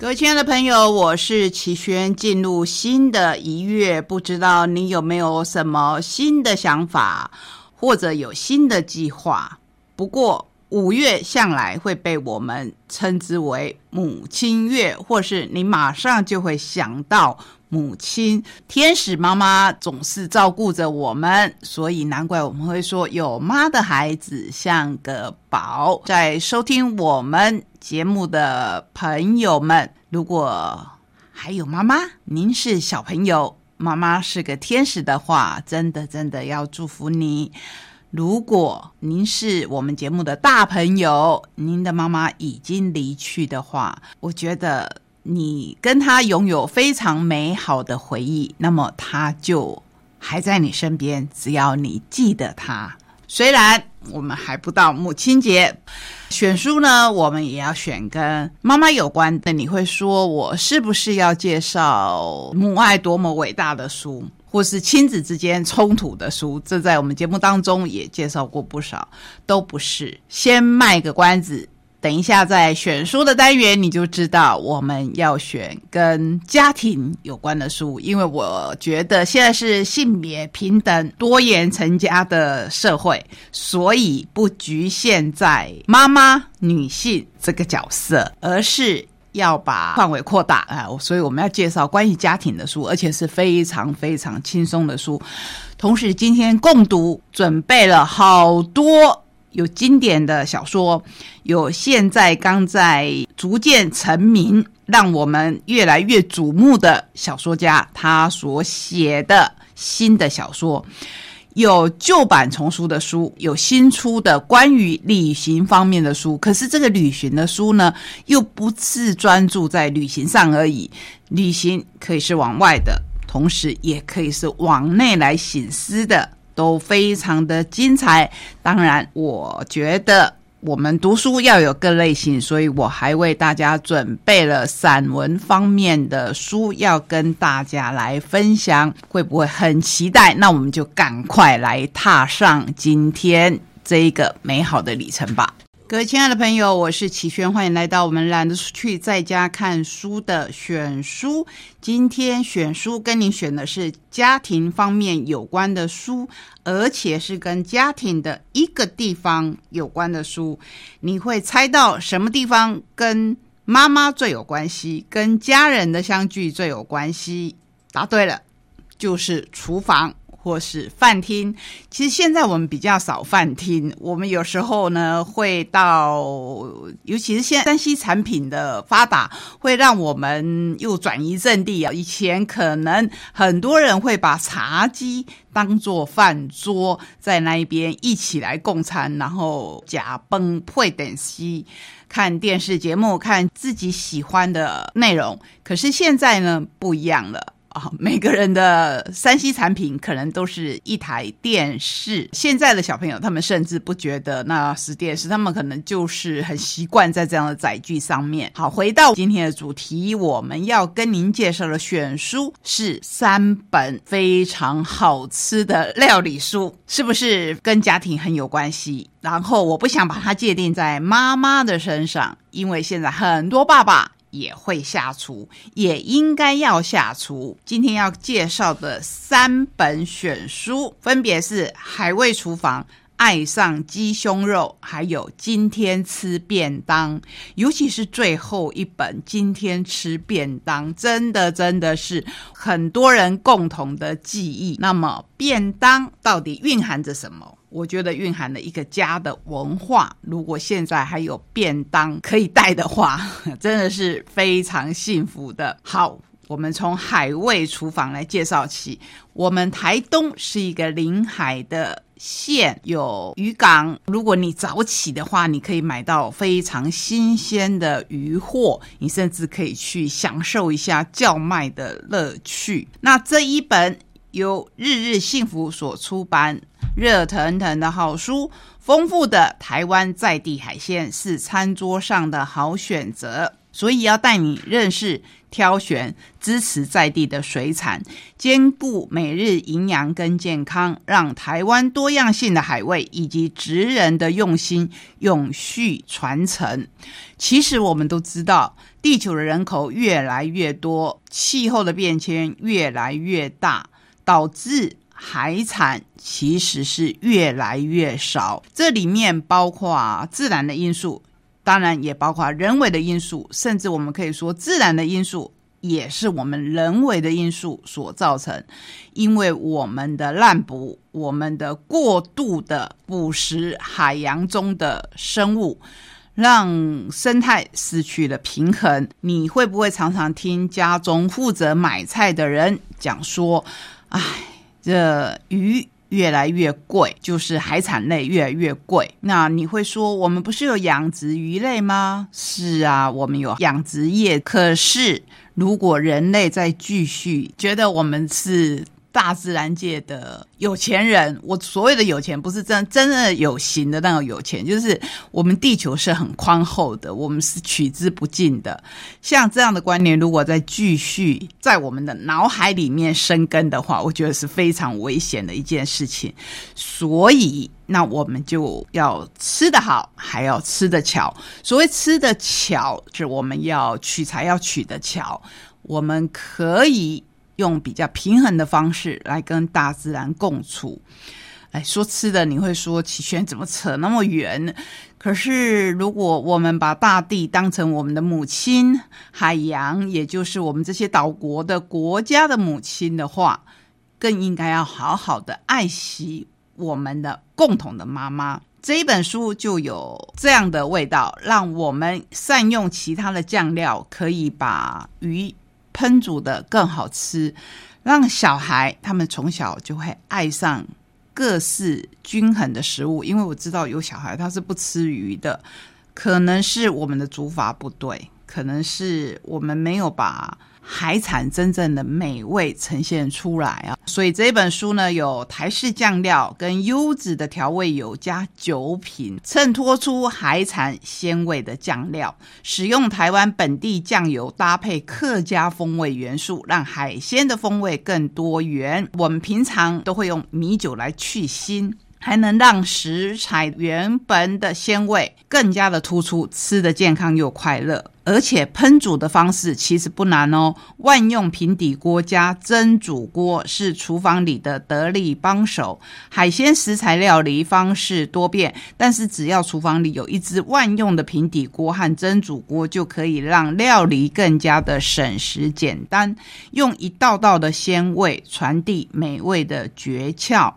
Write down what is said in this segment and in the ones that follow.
各位亲爱的朋友，我是齐轩。进入新的一月，不知道你有没有什么新的想法，或者有新的计划？不过五月向来会被我们称之为母亲月，或是你马上就会想到母亲，天使妈妈总是照顾着我们，所以难怪我们会说有妈的孩子像个宝。在收听我们。节目的朋友们，如果还有妈妈，您是小朋友，妈妈是个天使的话，真的真的要祝福你。如果您是我们节目的大朋友，您的妈妈已经离去的话，我觉得你跟她拥有非常美好的回忆，那么她就还在你身边，只要你记得她。虽然我们还不到母亲节，选书呢，我们也要选跟妈妈有关的。你会说我是不是要介绍母爱多么伟大的书，或是亲子之间冲突的书？这在我们节目当中也介绍过不少，都不是。先卖个关子。等一下，在选书的单元，你就知道我们要选跟家庭有关的书，因为我觉得现在是性别平等、多元成家的社会，所以不局限在妈妈、女性这个角色，而是要把范围扩大啊！所以我们要介绍关于家庭的书，而且是非常非常轻松的书。同时，今天共读准备了好多。有经典的小说，有现在刚在逐渐成名、让我们越来越瞩目的小说家他所写的新的小说，有旧版丛书的书，有新出的关于旅行方面的书。可是这个旅行的书呢，又不是专注在旅行上而已，旅行可以是往外的，同时也可以是往内来醒思的。都非常的精彩。当然，我觉得我们读书要有各类型，所以我还为大家准备了散文方面的书要跟大家来分享。会不会很期待？那我们就赶快来踏上今天这一个美好的旅程吧。各位亲爱的朋友，我是齐轩，欢迎来到我们懒得出去在家看书的选书。今天选书跟您选的是家庭方面有关的书，而且是跟家庭的一个地方有关的书。你会猜到什么地方跟妈妈最有关系，跟家人的相聚最有关系？答对了，就是厨房。或是饭厅，其实现在我们比较少饭厅。我们有时候呢会到，尤其是现山西产品的发达，会让我们又转移阵地啊。以前可能很多人会把茶几当做饭桌，在那一边一起来共餐，然后假崩配等西看电视节目，看自己喜欢的内容。可是现在呢不一样了。啊，每个人的三 C 产品可能都是一台电视。现在的小朋友，他们甚至不觉得那是电视，他们可能就是很习惯在这样的载具上面。好，回到今天的主题，我们要跟您介绍的选书是三本非常好吃的料理书，是不是跟家庭很有关系？然后我不想把它界定在妈妈的身上，因为现在很多爸爸。也会下厨，也应该要下厨。今天要介绍的三本选书，分别是《海味厨房》、《爱上鸡胸肉》，还有《今天吃便当》。尤其是最后一本《今天吃便当》，真的真的是很多人共同的记忆。那么，便当到底蕴含着什么？我觉得蕴含了一个家的文化。如果现在还有便当可以带的话，真的是非常幸福的。好，我们从海味厨房来介绍起。我们台东是一个临海的县，有渔港。如果你早起的话，你可以买到非常新鲜的鱼货，你甚至可以去享受一下叫卖的乐趣。那这一本由日日幸福所出版。热腾腾的好书，丰富的台湾在地海鲜是餐桌上的好选择。所以要带你认识、挑选、支持在地的水产，兼顾每日营养跟健康，让台湾多样性的海味以及职人的用心永续传承。其实我们都知道，地球的人口越来越多，气候的变迁越来越大，导致海产其实是越来越少。这里面包括自然的因素。当然也包括人为的因素，甚至我们可以说自然的因素也是我们人为的因素所造成。因为我们的滥捕，我们的过度的捕食海洋中的生物，让生态失去了平衡。你会不会常常听家中负责买菜的人讲说：“哎，这鱼。”越来越贵，就是海产类越来越贵。那你会说，我们不是有养殖鱼类吗？是啊，我们有养殖业。可是，如果人类再继续觉得我们是。大自然界的有钱人，我所谓的有钱不是真真的有形的那种有钱，就是我们地球是很宽厚的，我们是取之不尽的。像这样的观念，如果再继续在我们的脑海里面生根的话，我觉得是非常危险的一件事情。所以，那我们就要吃得好，还要吃得巧。所谓吃得巧，是我们要取材要取得巧，我们可以。用比较平衡的方式来跟大自然共处。哎，说吃的，你会说启轩怎么扯那么远？可是如果我们把大地当成我们的母亲，海洋也就是我们这些岛国的国家的母亲的话，更应该要好好的爱惜我们的共同的妈妈。这一本书就有这样的味道，让我们善用其他的酱料，可以把鱼。烹煮的更好吃，让小孩他们从小就会爱上各式均衡的食物。因为我知道有小孩他是不吃鱼的，可能是我们的煮法不对，可能是我们没有把。海产真正的美味呈现出来啊！所以这本书呢，有台式酱料跟优质的调味油加酒品，衬托出海产鲜味的酱料。使用台湾本地酱油搭配客家风味元素，让海鲜的风味更多元。我们平常都会用米酒来去腥。还能让食材原本的鲜味更加的突出，吃的健康又快乐。而且烹煮的方式其实不难哦，万用平底锅加蒸煮锅是厨房里的得力帮手。海鲜食材料理方式多变，但是只要厨房里有一只万用的平底锅和蒸煮锅，就可以让料理更加的省时简单，用一道道的鲜味传递美味的诀窍。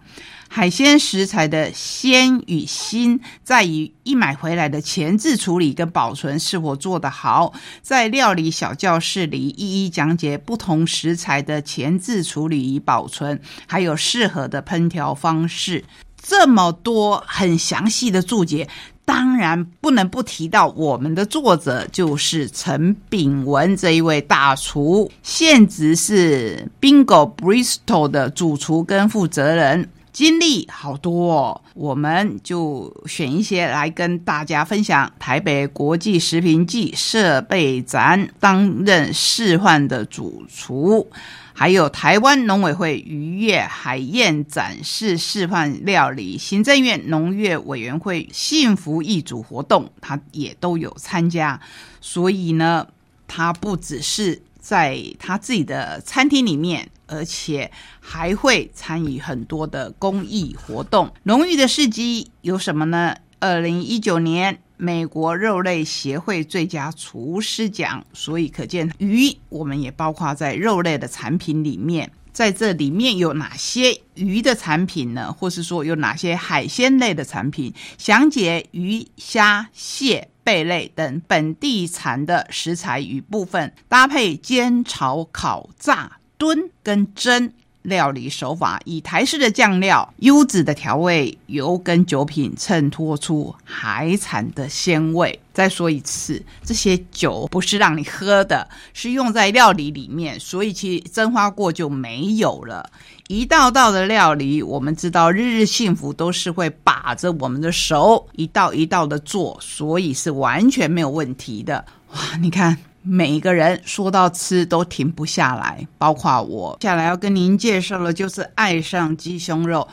海鲜食材的鲜与腥，在于一买回来的前置处理跟保存是否做得好。在料理小教室里，一一讲解不同食材的前置处理与保存，还有适合的烹调方式。这么多很详细的注解，当然不能不提到我们的作者，就是陈炳文这一位大厨，现职是 Bingo Bristol 的主厨跟负责人。经历好多，哦，我们就选一些来跟大家分享。台北国际食品暨设备展担任示范的主厨，还有台湾农委会渔业海燕展示示范料理，行政院农业委员会幸福一组活动，他也都有参加。所以呢，他不只是在他自己的餐厅里面。而且还会参与很多的公益活动。荣誉的事迹有什么呢？二零一九年美国肉类协会最佳厨师奖，所以可见鱼我们也包括在肉类的产品里面。在这里面有哪些鱼的产品呢？或是说有哪些海鲜类的产品？详解鱼、虾、蟹、贝类等本地产的食材与部分，搭配煎、炒、烤、炸。炖跟蒸料理手法，以台式的酱料、优质的调味油跟酒品衬托出海产的鲜味。再说一次，这些酒不是让你喝的，是用在料理里面，所以其实蒸发过就没有了。一道道的料理，我们知道日日幸福都是会把着我们的手一道一道的做，所以是完全没有问题的。哇，你看。每一个人说到吃都停不下来，包括我。接下来要跟您介绍的，就是爱上鸡胸肉。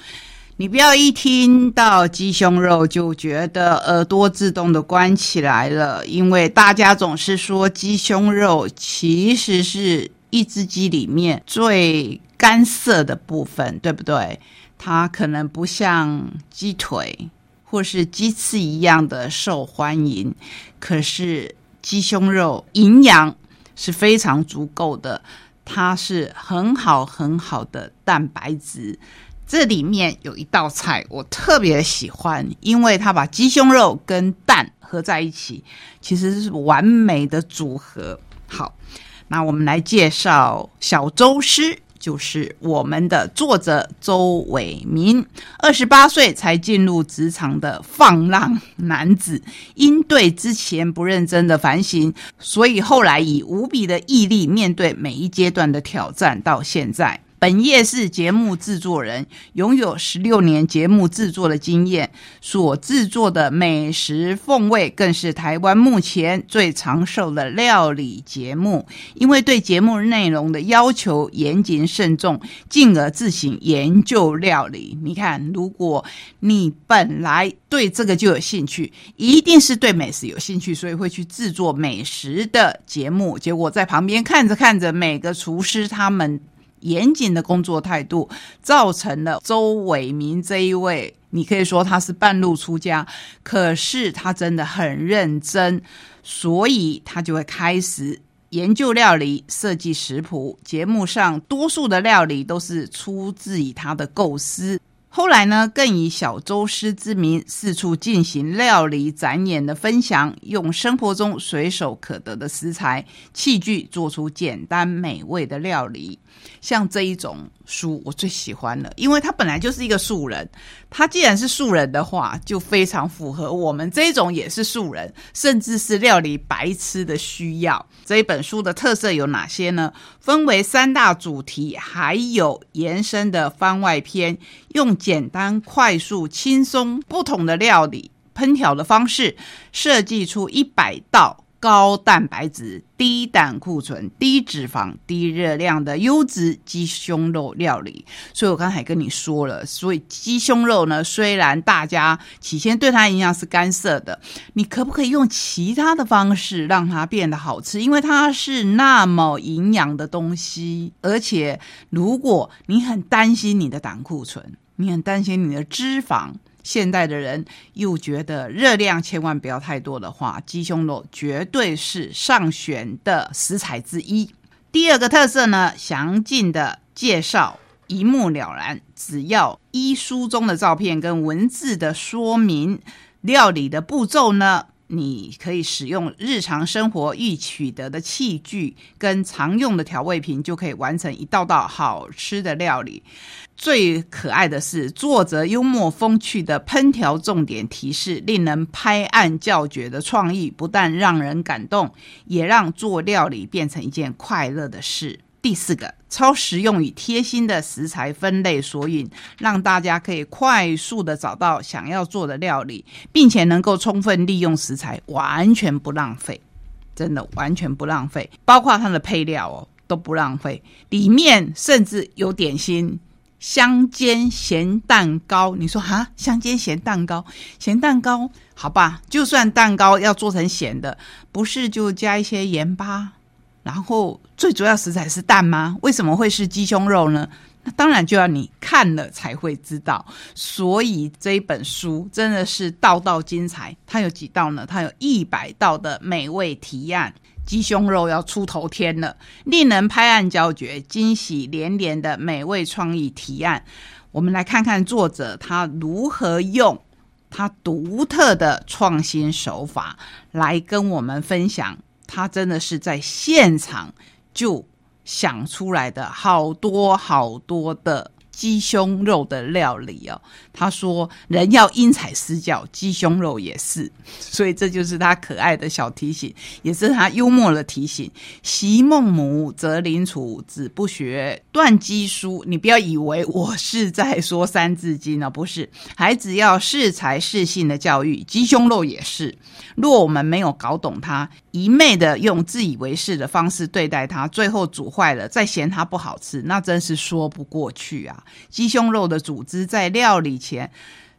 你不要一听到鸡胸肉就觉得耳朵自动的关起来了，因为大家总是说鸡胸肉其实是一只鸡里面最干涩的部分，对不对？它可能不像鸡腿或是鸡翅一样的受欢迎，可是鸡胸肉营养是非常足够的，它是很好很好的蛋白质。这里面有一道菜我特别喜欢，因为它把鸡胸肉跟蛋合在一起，其实是完美的组合。好，那我们来介绍小周师，就是我们的作者周伟民，二十八岁才进入职场的放浪男子，因对之前不认真的反省，所以后来以无比的毅力面对每一阶段的挑战，到现在。本业是节目制作人，拥有十六年节目制作的经验，所制作的美食风味更是台湾目前最长寿的料理节目。因为对节目内容的要求严谨慎重，进而自行研究料理。你看，如果你本来对这个就有兴趣，一定是对美食有兴趣，所以会去制作美食的节目。结果在旁边看着看着，每个厨师他们。严谨的工作态度，造成了周伟民这一位，你可以说他是半路出家，可是他真的很认真，所以他就会开始研究料理、设计食谱。节目上多数的料理都是出自于他的构思。后来呢，更以小周师之名四处进行料理展演的分享，用生活中随手可得的食材器具，做出简单美味的料理。像这一种书，我最喜欢了，因为他本来就是一个素人。他既然是素人的话，就非常符合我们这种也是素人，甚至是料理白痴的需要。这一本书的特色有哪些呢？分为三大主题，还有延伸的番外篇，用简单、快速、轻松不同的料理烹调的方式，设计出一百道。高蛋白质、低胆固醇、低脂肪、低热量的优质鸡胸肉料理。所以我刚才跟你说了，所以鸡胸肉呢，虽然大家起先对它营养是干涉的，你可不可以用其他的方式让它变得好吃？因为它是那么营养的东西，而且如果你很担心你的胆固醇，你很担心你的脂肪。现代的人又觉得热量千万不要太多的话，鸡胸肉绝对是上选的食材之一。第二个特色呢，详尽的介绍一目了然，只要依书中的照片跟文字的说明，料理的步骤呢。你可以使用日常生活易取得的器具跟常用的调味品，就可以完成一道道好吃的料理。最可爱的是，作者幽默风趣的烹调重点提示，令人拍案叫绝的创意，不但让人感动，也让做料理变成一件快乐的事。第四个超实用与贴心的食材分类索引，让大家可以快速的找到想要做的料理，并且能够充分利用食材，完全不浪费，真的完全不浪费，包括它的配料哦都不浪费。里面甚至有点心，香煎咸蛋糕。你说哈，香煎咸蛋糕，咸蛋糕好吧？就算蛋糕要做成咸的，不是就加一些盐巴？然后最主要食材是蛋吗？为什么会是鸡胸肉呢？那当然就要你看了才会知道。所以这一本书真的是道道精彩。它有几道呢？它有一百道的美味提案，鸡胸肉要出头天了，令人拍案叫绝，惊喜连连的美味创意提案。我们来看看作者他如何用他独特的创新手法来跟我们分享。他真的是在现场就想出来的好多好多的鸡胸肉的料理哦。他说：“人要因材施教，鸡胸肉也是。”所以这就是他可爱的小提醒，也是他幽默的提醒。习孟母，择邻处，子不学，断机书。你不要以为我是在说《三字经》呢，不是。孩子要适才适性的教育，鸡胸肉也是。若我们没有搞懂它，一昧的用自以为是的方式对待它，最后煮坏了，再嫌它不好吃，那真是说不过去啊！鸡胸肉的组织在料理前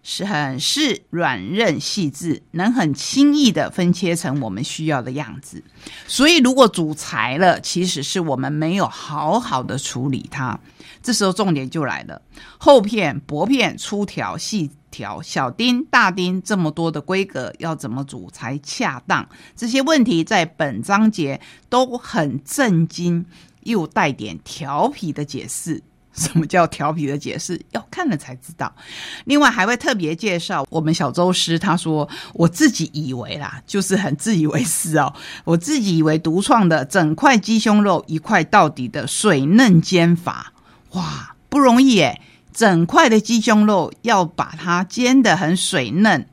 是很是软韧细致，能很轻易的分切成我们需要的样子。所以，如果煮柴了，其实是我们没有好好的处理它。这时候重点就来了：厚片、薄片、粗条、细。条小丁、大丁这么多的规格要怎么煮才恰当？这些问题在本章节都很震惊，又带点调皮的解释。什么叫调皮的解释？要看了才知道。另外还会特别介绍我们小周师，他说我自己以为啦，就是很自以为是哦，我自己以为独创的整块鸡胸肉一块到底的水嫩煎法，哇，不容易诶整块的鸡胸肉要把它煎得很水嫩，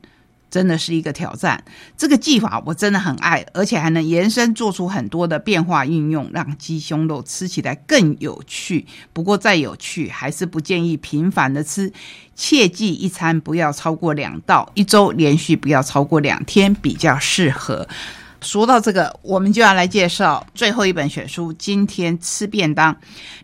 真的是一个挑战。这个技法我真的很爱，而且还能延伸做出很多的变化运用，让鸡胸肉吃起来更有趣。不过再有趣，还是不建议频繁的吃，切记一餐不要超过两道，一周连续不要超过两天比较适合。说到这个，我们就要来介绍最后一本选书。今天吃便当，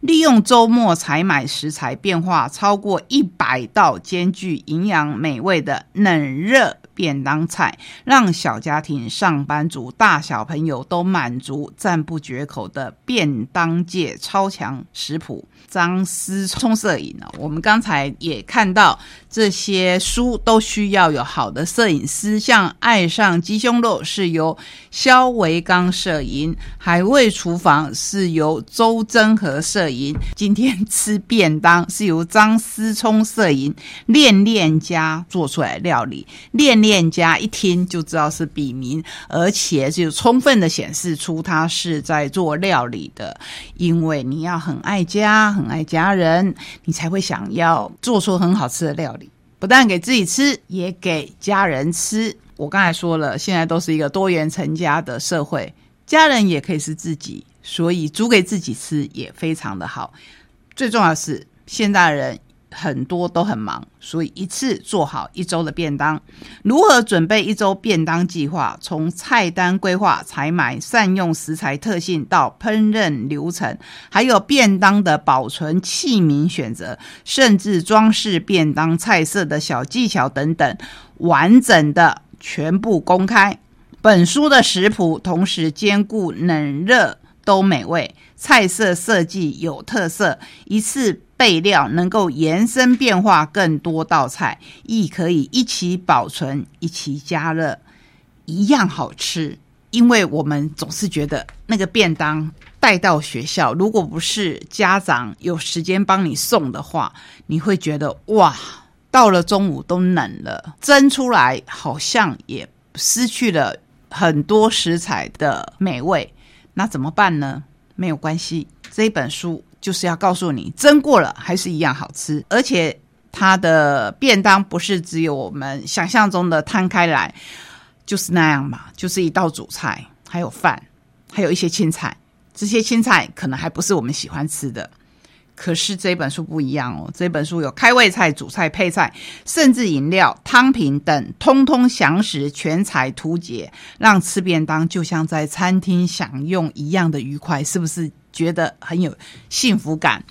利用周末采买食材，变化超过一百道，兼具营养美味的冷热便当菜，让小家庭、上班族、大小朋友都满足、赞不绝口的便当界超强食谱。张思聪摄影呢？我们刚才也看到，这些书都需要有好的摄影师，像《爱上鸡胸肉》是由。肖维刚摄影，海味厨房是由周真和摄影。今天吃便当是由张思聪摄影。恋恋家做出来料理，恋恋家一听就知道是笔名，而且就充分的显示出他是在做料理的。因为你要很爱家，很爱家人，你才会想要做出很好吃的料理，不但给自己吃，也给家人吃。我刚才说了，现在都是一个多元成家的社会，家人也可以是自己，所以煮给自己吃也非常的好。最重要的是，现代人很多都很忙，所以一次做好一周的便当。如何准备一周便当计划？从菜单规划、采买、善用食材特性到烹饪流程，还有便当的保存器皿选择，甚至装饰便当菜色的小技巧等等，完整的。全部公开。本书的食谱同时兼顾冷热都美味，菜色设计有特色，一次备料能够延伸变化更多道菜，亦可以一起保存、一起加热，一样好吃。因为我们总是觉得那个便当带到学校，如果不是家长有时间帮你送的话，你会觉得哇。到了中午都冷了，蒸出来好像也失去了很多食材的美味，那怎么办呢？没有关系，这本书就是要告诉你，蒸过了还是一样好吃，而且它的便当不是只有我们想象中的摊开来就是那样嘛，就是一道主菜，还有饭，还有一些青菜，这些青菜可能还不是我们喜欢吃的。可是这本书不一样哦，这本书有开胃菜、主菜、配菜，甚至饮料、汤品等，通通详实全彩图解，让吃便当就像在餐厅享用一样的愉快，是不是觉得很有幸福感？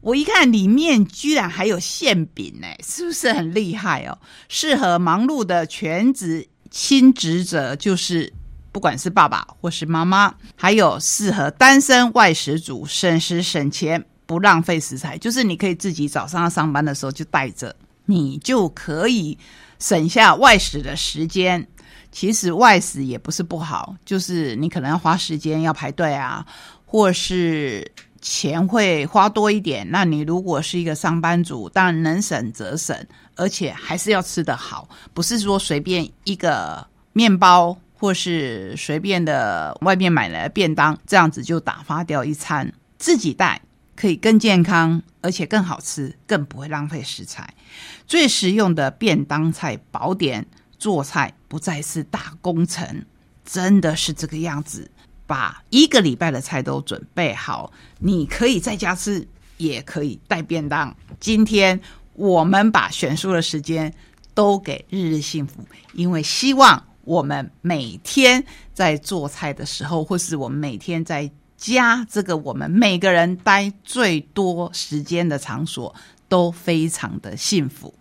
我一看里面居然还有馅饼呢，是不是很厉害哦？适合忙碌的全职亲职者，就是不管是爸爸或是妈妈，还有适合单身外食族，省时省钱。不浪费食材，就是你可以自己早上要上班的时候就带着，你就可以省下外食的时间。其实外食也不是不好，就是你可能要花时间要排队啊，或是钱会花多一点。那你如果是一个上班族，当然能省则省，而且还是要吃得好，不是说随便一个面包或是随便的外面买来的便当这样子就打发掉一餐，自己带。可以更健康，而且更好吃，更不会浪费食材。最实用的便当菜宝典，做菜不再是大工程，真的是这个样子。把一个礼拜的菜都准备好，你可以在家吃，也可以带便当。今天我们把选书的时间都给日日幸福，因为希望我们每天在做菜的时候，或是我们每天在家这个我们每个人待最多时间的场所，都非常的幸福。